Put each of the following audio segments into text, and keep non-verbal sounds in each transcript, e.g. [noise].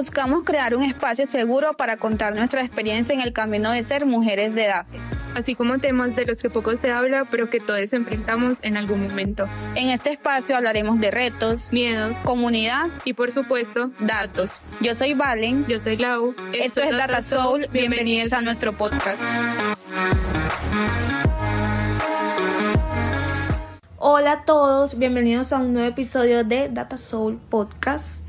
buscamos crear un espacio seguro para contar nuestra experiencia en el camino de ser mujeres de edad. Así como temas de los que poco se habla, pero que todos enfrentamos en algún momento. En este espacio hablaremos de retos, miedos, comunidad y por supuesto, datos. Yo soy Valen. Yo soy Lau. Esto, es Data Soul. Bienvenidos a nuestro podcast. Hola a todos, bienvenidos a un nuevo episodio de Data Soul Podcast,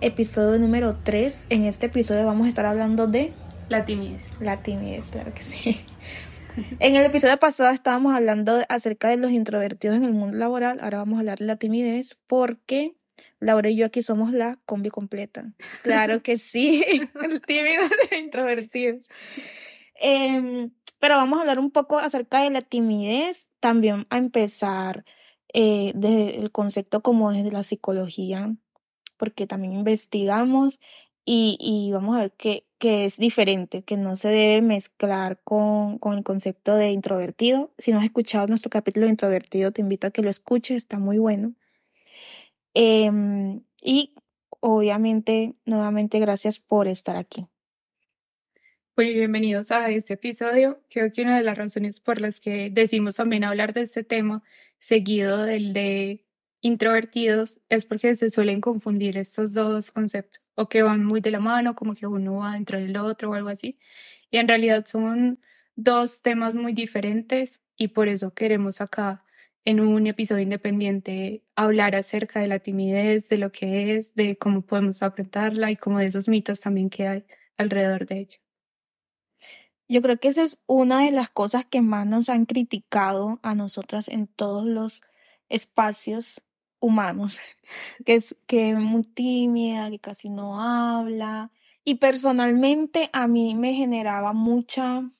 episodio número 3. En este episodio vamos a estar hablando de la timidez. La timidez, claro que sí. [laughs] En el episodio pasado estábamos hablando acerca de los introvertidos en el mundo laboral, ahora vamos a hablar de la timidez porque Laura y yo aquí somos la combi completa. Claro que sí, [laughs] tímidos e introvertidos. Eh, pero vamos a hablar un poco acerca de la timidez, también a empezar eh, desde el concepto como desde la psicología, porque también investigamos y, y vamos a ver que, que, es diferente, que no se debe mezclar con, con el concepto de introvertido. Si no has escuchado nuestro capítulo de introvertido, te invito a que lo escuches, está muy bueno. Eh, y obviamente, nuevamente, gracias por estar aquí. Bueno, bienvenidos a este episodio. Creo que una de las razones por las que decimos también hablar de este tema, seguido del de introvertidos, es porque se suelen confundir estos dos conceptos, o que van muy de la mano, como que uno va dentro del otro o algo así. Y en realidad son dos temas muy diferentes y por eso queremos acá en un episodio independiente hablar acerca de la timidez, de lo que es, de cómo podemos afrontarla y como de esos mitos también que hay alrededor de ello. Yo creo que esa es una de las cosas que más nos han criticado a nosotras en todos los espacios humanos, [laughs] que es que muy tímida, que casi no habla. Y personalmente a mí me generaba mucha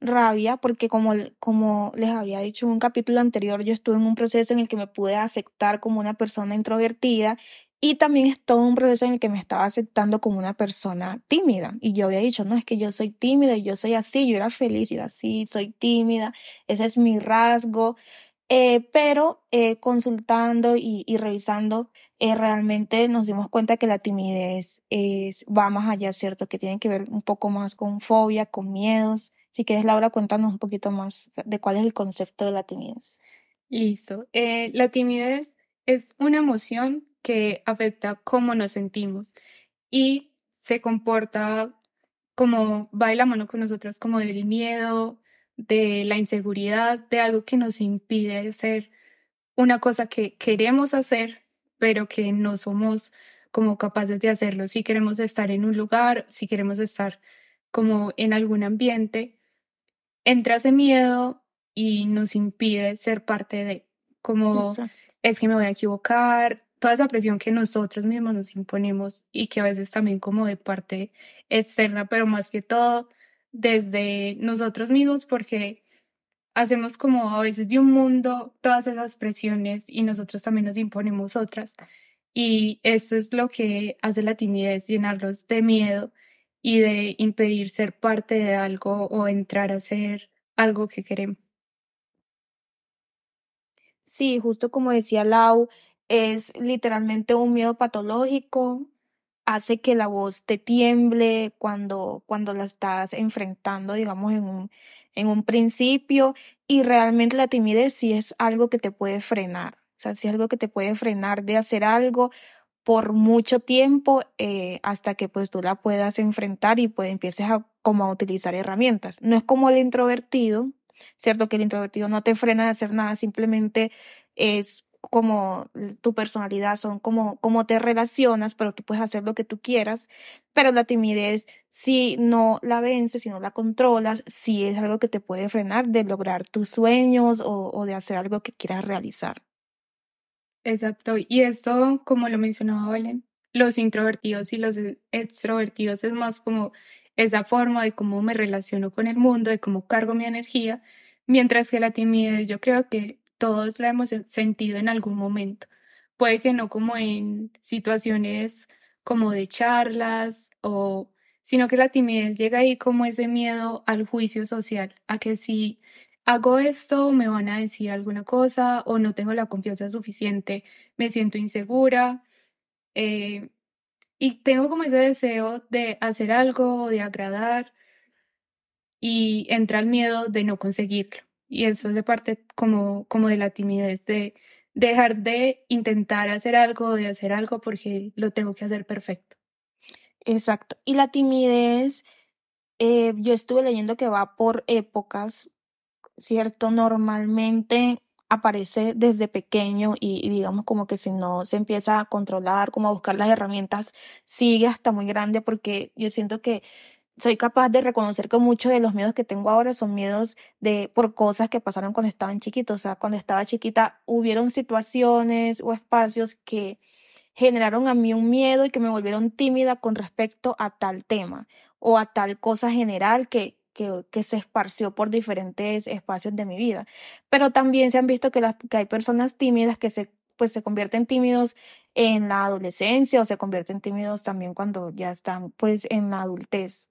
rabia porque como, como les había dicho en un capítulo anterior, yo estuve en un proceso en el que me pude aceptar como una persona introvertida y también es todo un proceso en el que me estaba aceptando como una persona tímida. Y yo había dicho, no, es que yo soy tímida y yo soy así, yo era feliz, yo era así, soy tímida, ese es mi rasgo. Eh, pero eh, consultando y, y revisando, eh, realmente nos dimos cuenta que la timidez es, va más allá, ¿cierto? Que tiene que ver un poco más con fobia, con miedos. Si quieres, Laura, cuéntanos un poquito más de cuál es el concepto de la timidez. Listo. la timidez es una emoción que afecta cómo nos sentimos y se comporta como va de la mano con nosotros, como del miedo, de la inseguridad, de algo que nos impide hacer una cosa que queremos hacer, pero que no somos como capaces de hacerlo. Si queremos estar en un lugar, si queremos estar como en algún ambiente, entra ese miedo y nos impide ser parte de, como es que me voy a equivocar, toda esa presión que nosotros mismos nos imponemos y que a veces también como de parte externa, pero más que todo desde nosotros mismos porque hacemos como a veces de un mundo todas esas presiones y nosotros también nos imponemos otras. Y eso es lo que hace la timidez, llenarlos de miedo y de impedir ser parte de algo o entrar a ser algo que queremos. Sí, justo como decía Lau, es literalmente un miedo patológico, hace que la voz te tiemble cuando, cuando la estás enfrentando, digamos, en un, en un principio, y realmente la timidez sí es algo que te puede frenar, o sea, sí es algo que te puede frenar de hacer algo por mucho tiempo eh, hasta que pues tú la puedas enfrentar y pues empieces a como a utilizar herramientas. No es como el introvertido, ¿cierto? Que el introvertido no te frena de hacer nada, simplemente es como tu personalidad, son como, como te relacionas, pero tú puedes hacer lo que tú quieras. Pero la timidez, si no la vences, si no la controlas, si es algo que te puede frenar de lograr tus sueños o, de hacer algo que quieras realizar. Exacto. Y esto, como lo mencionaba Belén, los introvertidos y los extrovertidos es más como esa forma de cómo me relaciono con el mundo, de cómo cargo mi energía, mientras que la timidez yo creo que todos la hemos sentido en algún momento. Puede que no como en situaciones como de charlas o sino que la timidez llega ahí como ese miedo al juicio social, a que si hago esto me van a decir alguna cosa o no tengo la confianza suficiente, me siento insegura. Eh, y tengo como ese deseo de hacer algo, de agradar, y entra el miedo de no conseguirlo. Y eso es de parte como, como de la timidez, de dejar de intentar hacer algo, de hacer algo porque lo tengo que hacer perfecto. Exacto. Y la timidez, eh, yo estuve leyendo que va por épocas, ¿cierto? Normalmente aparece desde pequeño y, digamos como que si no se empieza a controlar, como a buscar las herramientas, sigue hasta muy grande porque yo siento que soy capaz de reconocer que muchos de los miedos que tengo ahora son miedos de por cosas que pasaron cuando estaban chiquitos. O sea, cuando estaba chiquita hubieron situaciones o espacios que generaron a mí un miedo y que me volvieron tímida con respecto a tal tema o a tal cosa general que, que, se esparció por diferentes espacios de mi vida. Pero también se han visto que, las, que hay personas tímidas que se, pues, se convierten tímidos en la adolescencia o se convierten tímidos también cuando ya están pues en la adultez.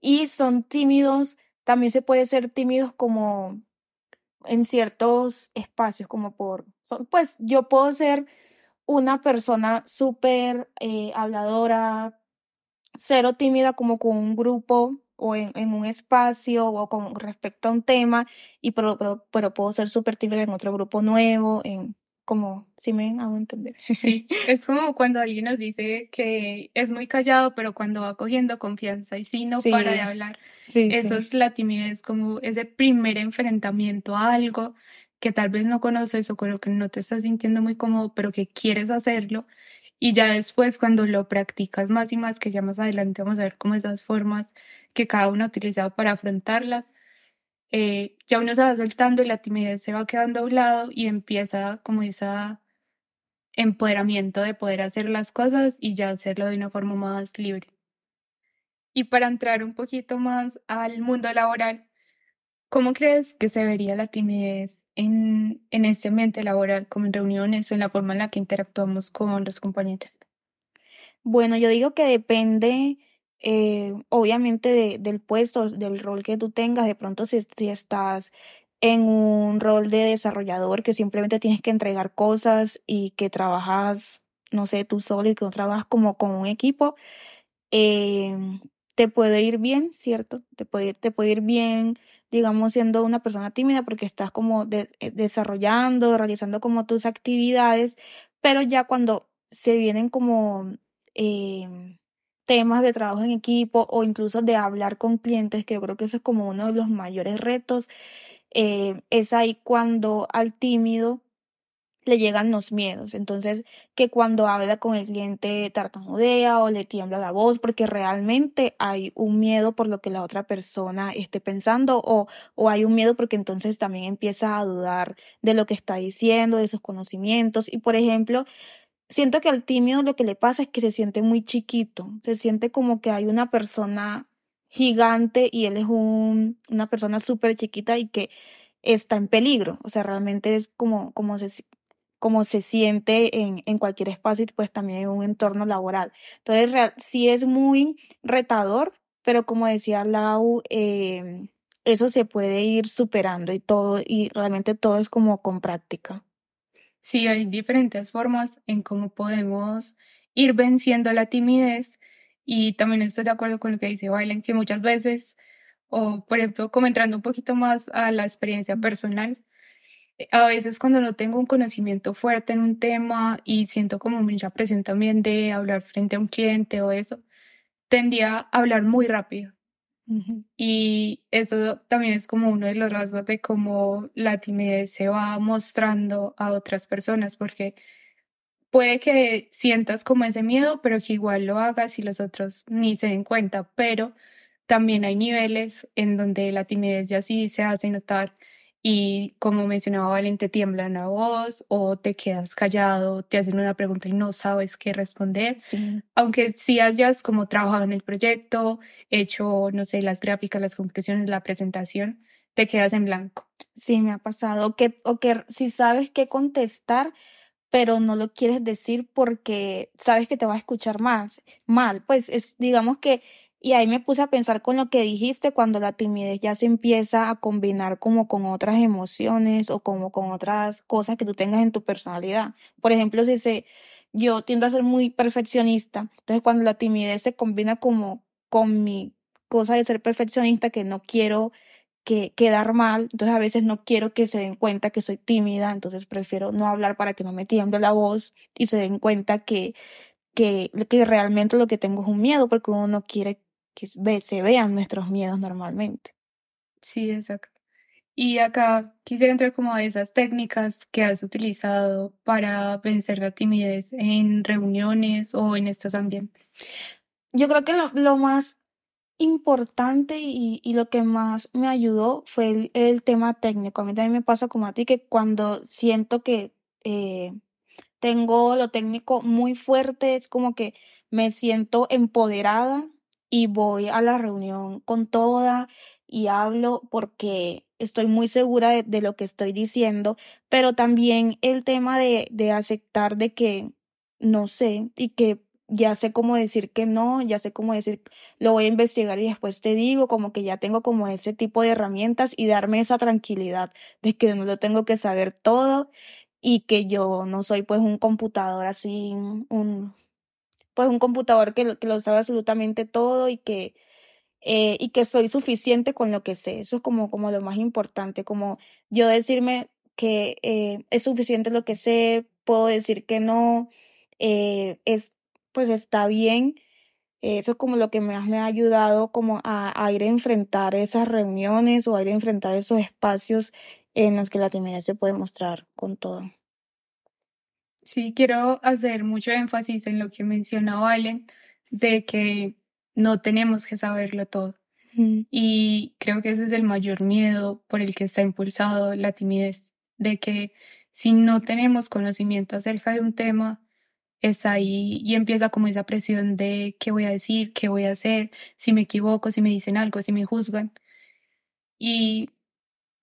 Y son tímidos, también se puede ser tímidos como en ciertos espacios, como por, pues yo puedo ser una persona súper eh, habladora, cero tímida como con un grupo o en, en, un espacio o con respecto a un tema, y pero, pero, pero puedo ser súper tímida en otro grupo nuevo, en como, si me hago entender. Sí, [laughs] es como cuando alguien nos dice que es muy callado, pero cuando va cogiendo confianza y si no para de hablar. Sí, Eso es la timidez, como ese primer enfrentamiento a algo que tal vez no conoces o con lo que no te estás sintiendo muy cómodo, pero que quieres hacerlo. Y ya después, cuando lo practicas más y más, que ya más adelante vamos a ver cómo esas formas que cada uno ha utilizado para afrontarlas, eh, ya uno se va soltando y la timidez se va quedando a un lado y empieza como ese empoderamiento de poder hacer las cosas y ya hacerlo de una forma más libre. Y para entrar un poquito más al mundo laboral, ¿cómo crees que se vería la timidez en, en este ambiente laboral, como en reuniones o en la forma en la que interactuamos con los compañeros? Bueno, yo digo que depende eh, obviamente del puesto, del rol que tú tengas, de pronto si, si estás en un rol de desarrollador que simplemente tienes que entregar cosas y que trabajas, no sé, tú solo y que no trabajas como con un equipo, eh, te puede ir bien, ¿cierto? Te puede, te puede ir bien, digamos, siendo una persona tímida porque estás como eh, desarrollando, realizando como tus actividades, pero ya cuando se vienen como eh, temas de trabajo en equipo o incluso de hablar con clientes, que yo creo que eso es como uno de los mayores retos, eh, es ahí cuando al tímido le llegan los miedos. Entonces, que cuando habla con el cliente tartamudea o le tiembla la voz porque realmente hay un miedo por lo que la otra persona esté pensando o, o hay un miedo porque entonces también empieza a dudar de lo que está diciendo, de sus conocimientos. Y por ejemplo, siento que al tímido lo que le pasa es que se siente muy chiquito, se siente como que hay una persona gigante y él es un, una persona súper chiquita y que está en peligro, o sea, realmente es como, como, se, como se siente en, en cualquier espacio y pues también en un entorno laboral. Entonces, real, sí es muy retador, pero como decía Lau, eh, eso se puede ir superando y todo, y realmente todo es como con práctica. Sí, hay diferentes formas en cómo podemos ir venciendo la timidez y también estoy de acuerdo con lo que dice Bailen, que muchas veces, o por ejemplo, como entrando un poquito más a la experiencia personal, eh, a veces cuando no tengo un conocimiento fuerte en un tema y siento como mucha presión también de hablar frente a un cliente o eso, tendía a hablar muy rápido y eso también es como uno de los rasgos de cómo la timidez se va mostrando a otras personas, porque puede que sientas como ese miedo, pero que igual lo hagas y los otros ni se den cuenta, pero también hay niveles en donde la timidez ya sí se hace notar y como mencionaba Valen, te tiembla la voz o te quedas callado, te hacen una pregunta y no sabes qué responder. Aunque si hayas como trabajado en el proyecto, hecho, no sé, las gráficas, las conclusiones, la presentación, te quedas en blanco. Sí, me ha pasado. Que, o que si sabes qué contestar, pero no lo quieres decir porque sabes que te va a escuchar más mal. Pues es, digamos que y ahí me puse a pensar con lo que dijiste cuando la timidez ya se empieza a combinar como con otras emociones o como con otras cosas que tú tengas en tu personalidad. Por ejemplo, si se, yo tiendo a ser muy perfeccionista. Entonces, cuando la timidez se combina como con mi cosa de ser perfeccionista, que no quiero que quedar mal, entonces a veces no quiero que se den cuenta que soy tímida, entonces prefiero no hablar para que no me tiemble la voz y se den cuenta que, que, que realmente lo que tengo es un miedo, porque uno no quiere que se vean nuestros miedos normalmente. Sí, exacto. Y acá quisiera entrar como a esas técnicas que has utilizado para vencer la timidez en reuniones o en estos ambientes. Yo creo que lo, lo más importante y, y, lo que más me ayudó fue el, el, tema técnico. A mí también me pasa como a ti que cuando siento que eh, tengo lo técnico muy fuerte, es como que me siento empoderada y voy a la reunión con toda y hablo porque estoy muy segura de, lo que estoy diciendo, pero también el tema de, de aceptar de que no sé y que ya sé cómo decir que no, ya sé cómo decir, lo voy a investigar y después te digo, como que ya tengo como ese tipo de herramientas y darme esa tranquilidad de que no lo tengo que saber todo y que yo no soy pues un computador así, un, pues un computador que, que lo sabe absolutamente todo y que eh, y que soy suficiente con lo que sé. Eso es como, como lo más importante, como yo decirme que eh, es suficiente lo que sé, puedo decir que no, eh, es, pues está bien. Eso es como lo que más me ha ayudado como a, a, ir a enfrentar esas reuniones o a ir a enfrentar esos espacios en los que la timidez se puede mostrar con todo. Sí, quiero hacer mucho énfasis en lo que mencionó Valen, de que no tenemos que saberlo todo. Y creo que ese es el mayor miedo por el que está impulsado la timidez, de que si no tenemos conocimiento acerca de un tema, está ahí y empieza como esa presión de qué voy a decir, qué voy a hacer, si me equivoco, si me dicen algo, si me juzgan. Y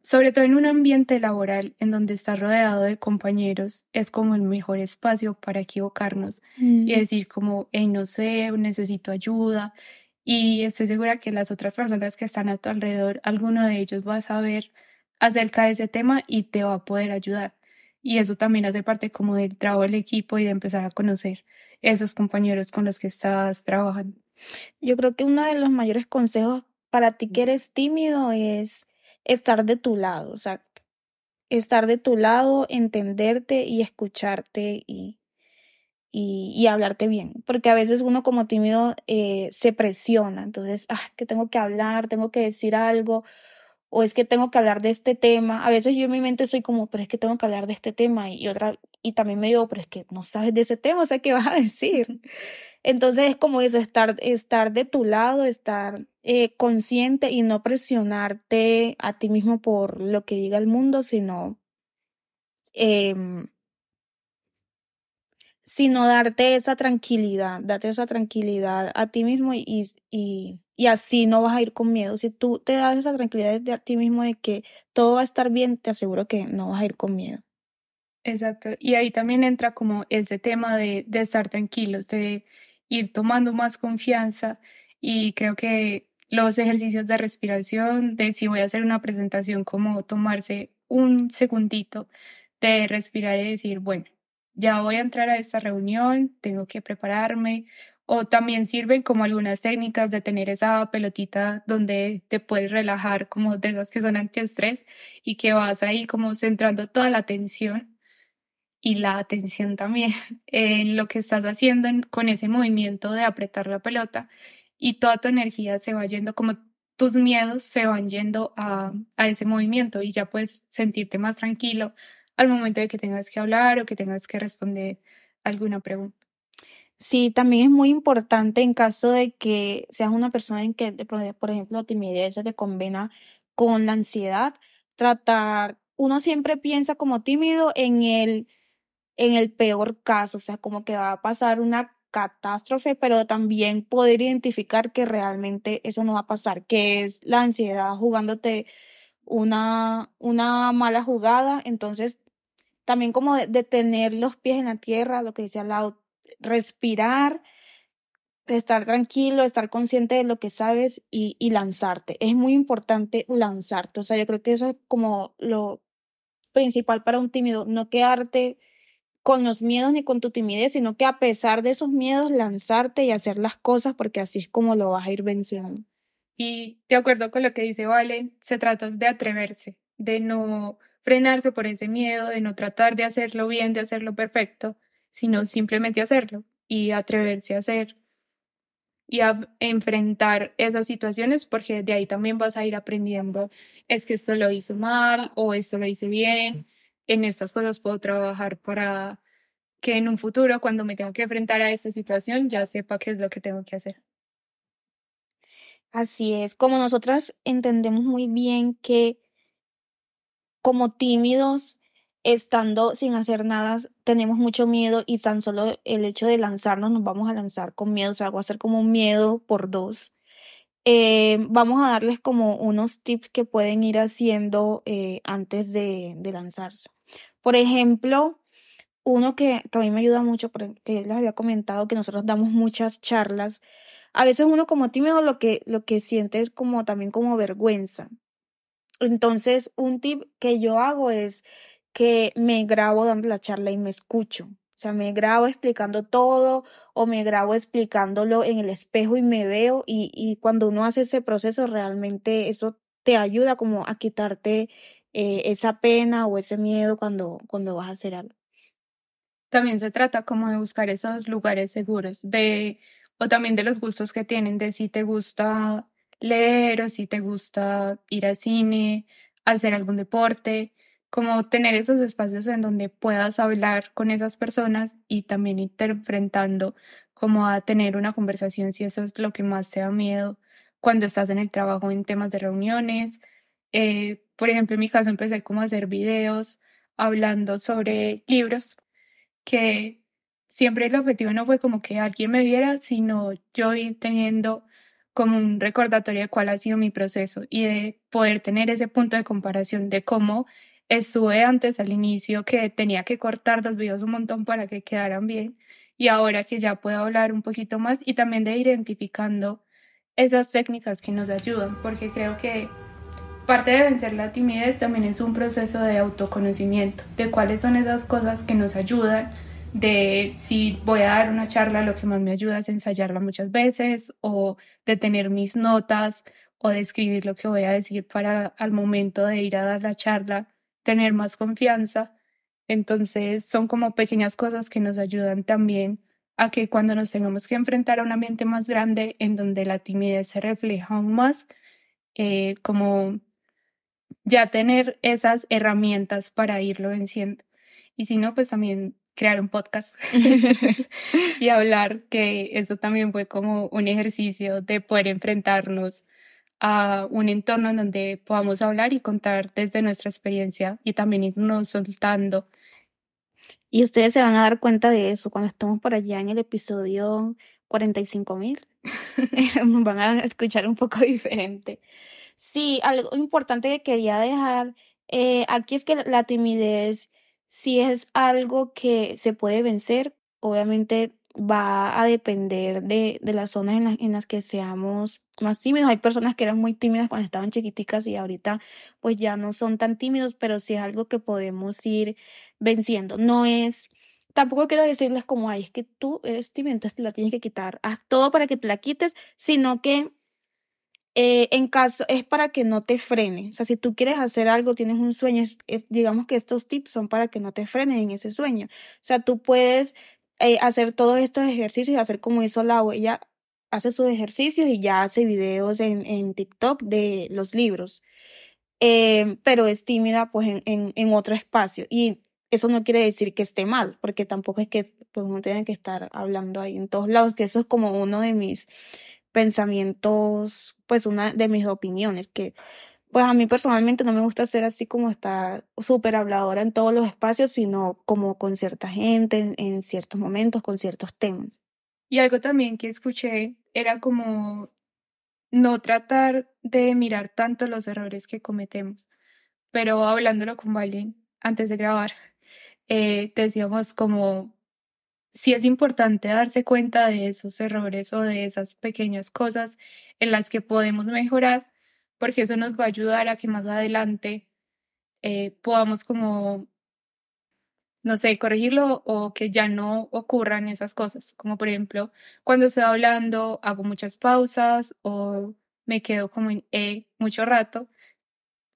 sobre todo en un ambiente laboral en donde estás rodeado de compañeros, es como el mejor espacio para equivocarnos y decir como, hey, no sé, necesito ayuda. Y estoy segura que las otras personas que están a tu alrededor, alguno de ellos va a saber acerca de ese tema y te va a poder ayudar. Y eso también hace parte como del trabajo del equipo y de empezar a conocer esos compañeros con los que estás trabajando. Yo creo que uno de los mayores consejos para ti que eres tímido es estar de tu lado, o sea, estar de tu lado, entenderte y escucharte y, y, y hablarte bien. Porque a veces uno como tímido eh, se presiona, entonces, ah, que tengo que hablar, tengo que decir algo, o es que tengo que hablar de este tema. A veces yo en mi mente soy como, pero es que tengo que hablar de este tema y otra, y también me digo, pero es que no sabes de ese tema, o sea, ¿qué vas a decir? Entonces es como eso, estar, estar de tu lado, estar eh, consciente y no presionarte a ti mismo por lo que diga el mundo, sino, eh, sino darte esa tranquilidad, darte esa tranquilidad a ti mismo y, y, y así no vas a ir con miedo. Si tú te das esa tranquilidad a ti mismo de que todo va a estar bien, te aseguro que no vas a ir con miedo. Exacto. Y ahí también entra como ese tema de, de estar tranquilos, de ir tomando más confianza y creo que los ejercicios de respiración, de si voy a hacer una presentación, como tomarse un segundito de respirar y decir, bueno, ya voy a entrar a esta reunión, tengo que prepararme. O también sirven como algunas técnicas de tener esa pelotita donde te puedes relajar, como de esas que son antiestrés y que vas ahí como centrando toda la atención y la atención también [laughs] en lo que estás haciendo con ese movimiento de apretar la pelota y toda tu energía se va yendo como tus miedos se van yendo a, a ese movimiento y ya puedes sentirte más tranquilo al momento de que tengas que hablar o que tengas que responder alguna pregunta. Sí, también es muy importante en caso de que seas una persona en que, por ejemplo, la timidez se te combina con la ansiedad, tratar, uno siempre piensa como tímido en el en el peor caso, o sea, como que va a pasar una catástrofe, pero también poder identificar que realmente eso no va a pasar, que es la ansiedad jugándote una, una mala jugada, entonces también como de, tener los pies en la tierra, lo que decía lado respirar, estar tranquilo, estar consciente de lo que sabes y, y lanzarte. Es muy importante lanzarte, o sea, yo creo que eso es como lo principal para un tímido, no quedarte con los miedos ni con tu timidez, sino que a pesar de esos miedos lanzarte y hacer las cosas porque así es como lo vas a ir venciendo. Y de acuerdo con lo que dice Valen, se trata de atreverse, de no frenarse por ese miedo, de no tratar de hacerlo bien, de hacerlo perfecto, sino simplemente hacerlo y atreverse a hacer y a enfrentar esas situaciones porque de ahí también vas a ir aprendiendo, es que esto lo hice mal o esto lo hice bien, en estas cosas puedo trabajar para que en un futuro cuando me tenga que enfrentar a esta situación ya sepa qué es lo que tengo que hacer. Así es, como nosotras entendemos muy bien que como tímidos, estando sin hacer nada, tenemos mucho miedo y tan solo el hecho de lanzarnos nos vamos a lanzar con miedo, o sea, va a ser como un miedo por dos. Eh, vamos a darles como unos tips que pueden ir haciendo eh, antes de, de, lanzarse. Por ejemplo, uno que, que a mí me ayuda mucho, que les había comentado que nosotros damos muchas charlas a veces uno como tímido lo que, lo que siente es como también como vergüenza. Entonces, un tip que yo hago es que me grabo dando la charla y me escucho. O sea, me grabo explicando todo o me grabo explicándolo en el espejo y me veo y, y cuando uno hace ese proceso realmente eso te ayuda como a quitarte eh, esa pena o ese miedo cuando, cuando vas a hacer algo. También se trata como de buscar esos lugares seguros, de o también de los gustos que tienen, de si te gusta leer o si te gusta ir al cine, hacer algún deporte, como tener esos espacios en donde puedas hablar con esas personas y también ir enfrentando como a tener una conversación si eso es lo que más te da miedo cuando estás en el trabajo en temas de reuniones. Eh, por ejemplo, en mi caso empecé como a hacer videos hablando sobre libros que siempre el objetivo no fue como que alguien me viera, sino yo ir teniendo como un recordatorio de cuál ha sido mi proceso y de poder tener ese punto de comparación de cómo estuve antes al inicio que tenía que cortar los videos un montón para que quedaran bien y ahora que ya puedo hablar un poquito más y también de identificando esas técnicas que nos ayudan porque creo que parte de vencer la timidez también es un proceso de autoconocimiento de cuáles son esas cosas que nos ayudan de si voy a dar una charla, lo que más me ayuda es ensayarla muchas veces o de tener mis notas o de escribir lo que voy a decir para al momento de ir a dar la charla, tener más confianza. Entonces son como pequeñas cosas que nos ayudan también a que cuando nos tengamos que enfrentar a un ambiente más grande en donde la timidez se refleja aún más, eh, como ya tener esas herramientas para irlo venciendo. Y si no, pues también crear un podcast [laughs] [laughs] y hablar, que eso también fue como un ejercicio de poder enfrentarnos a un entorno en donde podamos hablar y contar desde nuestra experiencia y también irnos soltando. Y ustedes se van a dar cuenta de eso cuando estemos por allá en el episodio 45 mil. [laughs] van a escuchar un poco diferente. Sí, algo importante que quería dejar eh, aquí es que la timidez si es algo que se puede vencer, obviamente va a depender de, de las zonas en, en, las que seamos más tímidos. Hay personas que eran muy tímidas cuando estaban chiquiticas y ahorita pues ya no son tan tímidos, pero sí es algo que podemos ir venciendo. No es, tampoco quiero decirles como, ay, es que tú eres tímido, entonces te la tienes que quitar. Haz todo para que te la quites, sino que eh, en caso, es para que no te frene. O sea, si tú quieres hacer algo, tienes un sueño, digamos que estos tips son para que no te frenen en ese sueño. O sea, tú puedes eh, hacer todos estos ejercicios, hacer como hizo la ella hace sus ejercicios y ya hace videos en, en TikTok de los libros. Eh, pero es tímida pues en, en, otro espacio. Y eso no quiere decir que esté mal, porque tampoco es que pues uno tenga que estar hablando ahí en todos lados, que eso es como uno de mis pensamientos, pues una de mis opiniones, que pues a mí personalmente no me gusta ser así como estar súper habladora en todos los espacios, sino como con cierta gente, en, ciertos momentos, con ciertos temas. Y algo también que escuché era como no tratar de mirar tanto los errores que cometemos, pero hablándolo con Valen antes de grabar, eh, decíamos como sí es importante darse cuenta de esos errores o de esas pequeñas cosas en las que podemos mejorar, porque eso nos va a ayudar a que más adelante eh, podamos como no sé, corregirlo o que ya no ocurran esas cosas. Como por ejemplo, cuando estoy hablando, hago muchas pausas o me quedo como en E mucho rato.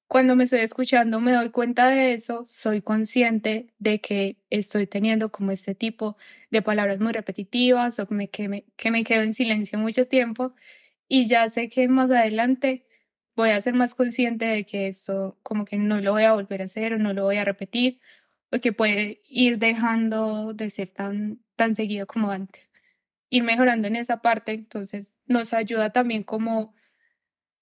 Cuando me estoy escuchando me doy cuenta de eso, soy consciente de que estoy teniendo como este tipo de palabras muy repetitivas o que me, que que me quedo en silencio mucho tiempo y ya sé que más adelante voy a ser más consciente de que esto como que no lo voy a volver a hacer o no lo voy a repetir o que puede ir dejando de ser tan, tan seguido como antes. Ir mejorando en esa parte, entonces nos ayuda también como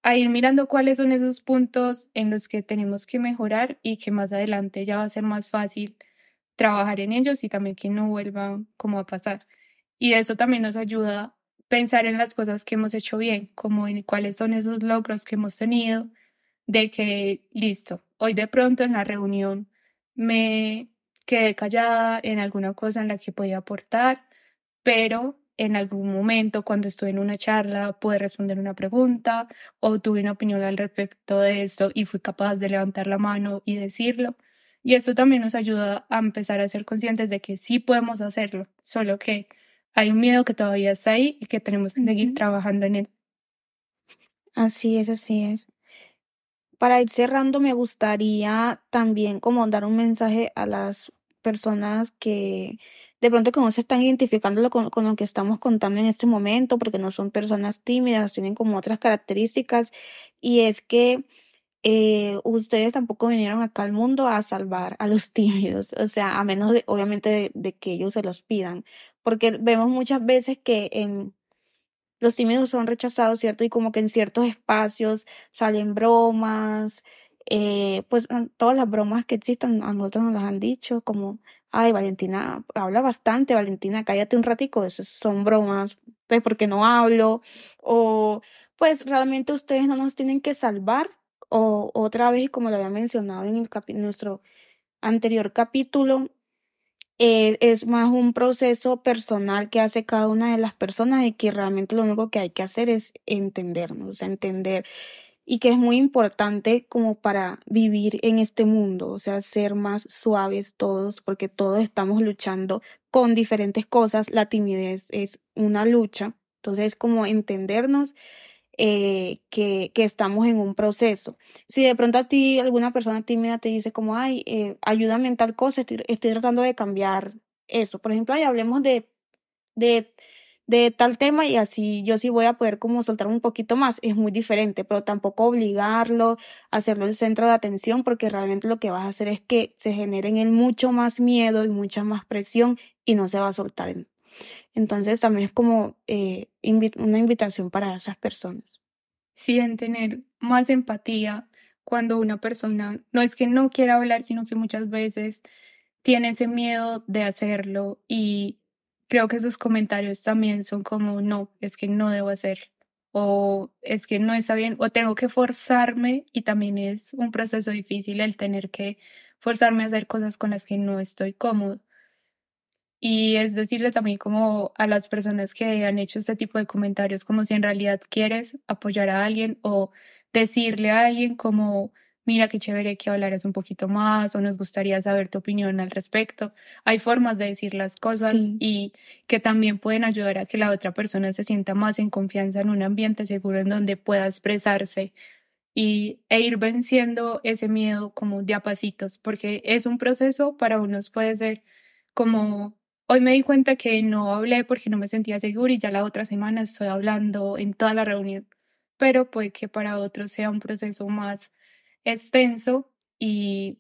a ir mirando cuáles son esos puntos en los que tenemos que mejorar y que más adelante ya va a ser más fácil trabajar en ellos y también que no vuelvan como a pasar. Y eso también nos ayuda a pensar en las cosas que hemos hecho bien, como en cuáles son esos logros que hemos tenido, de que, listo, hoy de pronto en la reunión me quedé callada en alguna cosa en la que podía aportar, pero en algún momento cuando estuve en una charla pude responder una pregunta o tuve una opinión al respecto de esto y fui capaz de levantar la mano y decirlo. Y esto también nos ayuda a empezar a ser conscientes de que sí podemos hacerlo, solo que hay un miedo que todavía está ahí y que tenemos que seguir trabajando en él. Así es, así es. Para ir cerrando, me gustaría también como dar un mensaje a las personas que de pronto que se están identificando con, con, lo que estamos contando en este momento, porque no son personas tímidas, tienen como otras características, y es que eh, ustedes tampoco vinieron acá al mundo a salvar a los [laughs] tímidos, o sea, a menos de, obviamente de, que ellos se los pidan, porque vemos muchas veces que los tímidos son rechazados, ¿cierto? Y como que en ciertos espacios salen bromas, eh, pues todas las bromas que existen a nosotros nos las han dicho, como, ay, Valentina, habla bastante, Valentina, cállate un ratico, esas son bromas, pues porque no hablo, o pues realmente ustedes no nos tienen que salvar, o otra vez, como lo había mencionado en nuestro anterior capítulo, eh, es más un proceso personal que hace cada una de las personas y que realmente lo único que hay que hacer es entendernos, entender y que es muy importante como para vivir en este mundo, o sea, ser más suaves todos, porque todos estamos luchando con diferentes cosas, la timidez es una lucha, entonces como entendernos eh, que, que, estamos en un proceso. Si de pronto a ti alguna persona tímida te dice como, ay, eh, ayúdame en tal estoy, tratando de cambiar eso. Por ejemplo, ahí hablemos de, de de tal tema y así yo sí voy a poder como soltar un poquito más. Es muy diferente, pero tampoco obligarlo, hacerlo el centro de atención, porque realmente lo que vas a hacer es que se genere en mucho más miedo y mucha más presión y no se va a soltar. Entonces también es como eh, una invitación para esas personas. Sí, en tener más empatía cuando una persona no es que no quiera hablar, sino que muchas veces tiene ese miedo de hacerlo y creo que sus comentarios también son como, no, es que no debo hacer, o es que no está bien, o tengo que forzarme y también es un proceso difícil el tener que forzarme a hacer cosas con las que no estoy cómodo. Y es decirle también como a las personas que han hecho este tipo de comentarios, como si en realidad quieres apoyar a alguien o decirle a alguien como mira qué chévere que hablaras un poquito más o nos gustaría saber tu opinión al respecto. Hay formas de decir las cosas y que también pueden ayudar a que la otra persona se sienta más en confianza en un ambiente seguro en donde pueda expresarse y, e ir venciendo ese miedo como de a pasitos, porque es un proceso, para unos puede ser como Hoy me di cuenta que no hablé porque no me sentía segura y ya la otra semana estoy hablando en toda la reunión, pero puede que para otros sea un proceso más extenso y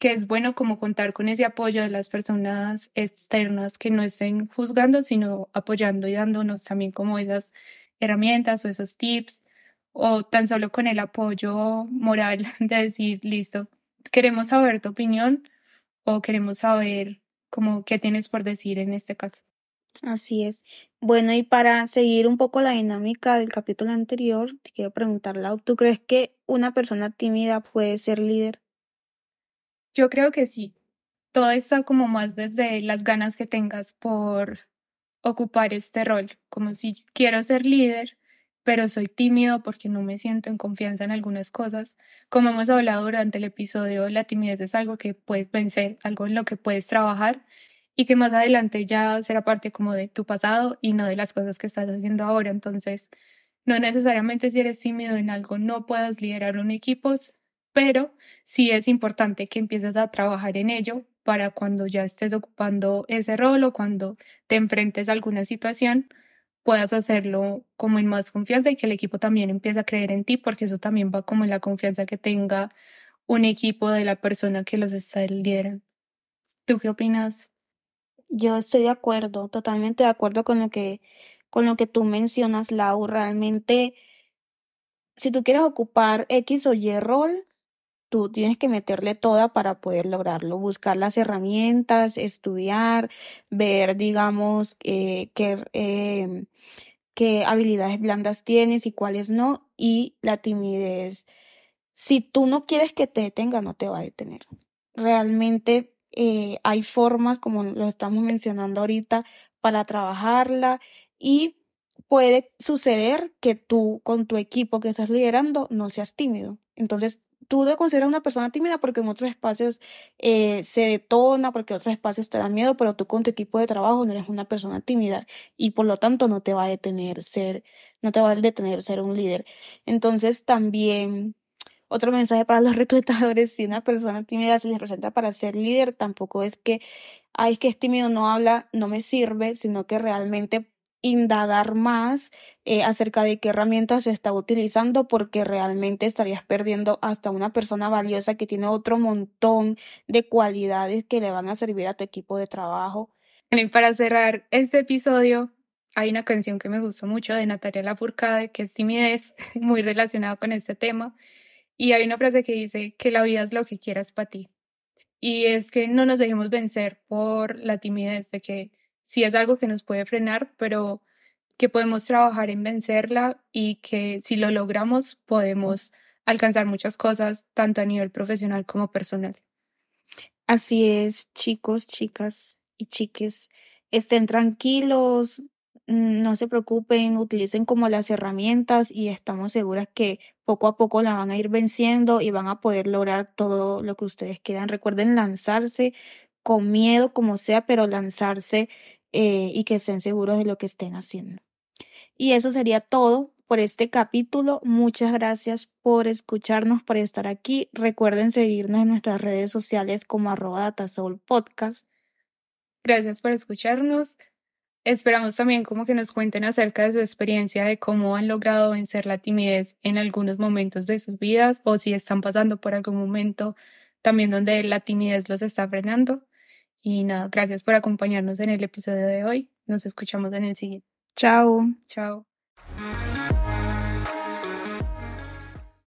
que es bueno como contar con ese apoyo de las personas externas que no estén juzgando, sino apoyando y dándonos también como esas herramientas o esos tips o tan solo con el apoyo moral [laughs] de decir, listo, queremos saber tu opinión o queremos saber como qué tienes por decir en este caso. Así es. Bueno, y para seguir un poco la dinámica del capítulo anterior, te quiero preguntar, Lau, ¿tú crees que una persona tímida puede ser líder? Yo creo que sí. Todo está como más desde las ganas que tengas por ocupar este rol. Como si quiero ser líder, pero soy tímido porque no me siento en confianza en algunas cosas. Como hemos hablado durante el episodio, la timidez es algo que puedes vencer, algo en lo que puedes trabajar y que más adelante ya será parte como de tu pasado y no de las cosas que estás haciendo ahora. Entonces, no necesariamente si eres tímido en algo no puedas liderar un equipo, pero sí es importante que empieces a trabajar en ello para cuando ya estés ocupando ese rol o cuando te enfrentes a alguna situación, puedas hacerlo como en más confianza y que el equipo también empiece a creer en ti, porque eso también va como en la confianza que tenga un equipo de la persona que los está liderando. ¿Tú qué opinas? Yo estoy de acuerdo, totalmente de acuerdo con lo que, con lo que tú mencionas, Lau. Realmente, si tú quieres ocupar X o Y rol, tú tienes que meterle toda para poder lograrlo, buscar las herramientas, estudiar, ver, digamos, eh, qué, em, qué habilidades blandas tienes y cuáles no, y la timidez. Si tú no quieres que te detenga, no te va a detener. Realmente eh, hay formas, como lo estamos mencionando ahorita, para trabajarla y puede suceder que tú con tu equipo que estás liderando no seas tímido. Entonces, tú te consideras una persona tímida porque en otros espacios eh, se detona, porque otros espacios te da miedo, pero tú con tu equipo de trabajo no eres una persona tímida y por lo tanto no te va a detener ser, no te va a detener ser un líder. Entonces también otro mensaje para los [laughs] reclutadores, si una persona tímida se les presenta para ser líder, tampoco es que, ay, es que es tímido, no habla, no me sirve, sino que realmente indagar más eh, acerca de qué herramientas se está utilizando porque realmente estarías perdiendo hasta una persona valiosa que tiene otro montón de cualidades que le van a servir a tu equipo de trabajo. Y para cerrar este episodio, hay una canción que me gustó mucho de Natalia Lafourcade, que es timidez, [laughs] muy relacionada con este tema. Y hay una frase que dice que la vida es lo que quieras para ti. Y es que no nos dejemos vencer por la timidez de que sí es algo que nos puede frenar, pero que podemos trabajar en vencerla y que si lo logramos podemos alcanzar muchas cosas, tanto a nivel profesional como personal. Así es, chicos, chicas y chiques, estén tranquilos, no se preocupen, utilicen como las herramientas y estamos seguras que poco a poco la van a ir venciendo y van a poder lograr todo lo que ustedes quieran. Recuerden lanzarse, con miedo como sea, pero lanzarse eh, y que estén seguros de lo que estén haciendo. Y eso sería todo por este capítulo. Muchas gracias por escucharnos, por estar aquí. Recuerden seguirnos en nuestras redes sociales como arroba datasoul podcast. Gracias por escucharnos. Esperamos también como que nos cuenten acerca de su experiencia de cómo han logrado vencer la timidez en algunos momentos de sus vidas o si están pasando por algún momento también donde la timidez los está frenando. Y nada, gracias por acompañarnos en el episodio de hoy. Nos escuchamos en el siguiente. Chao. Chao.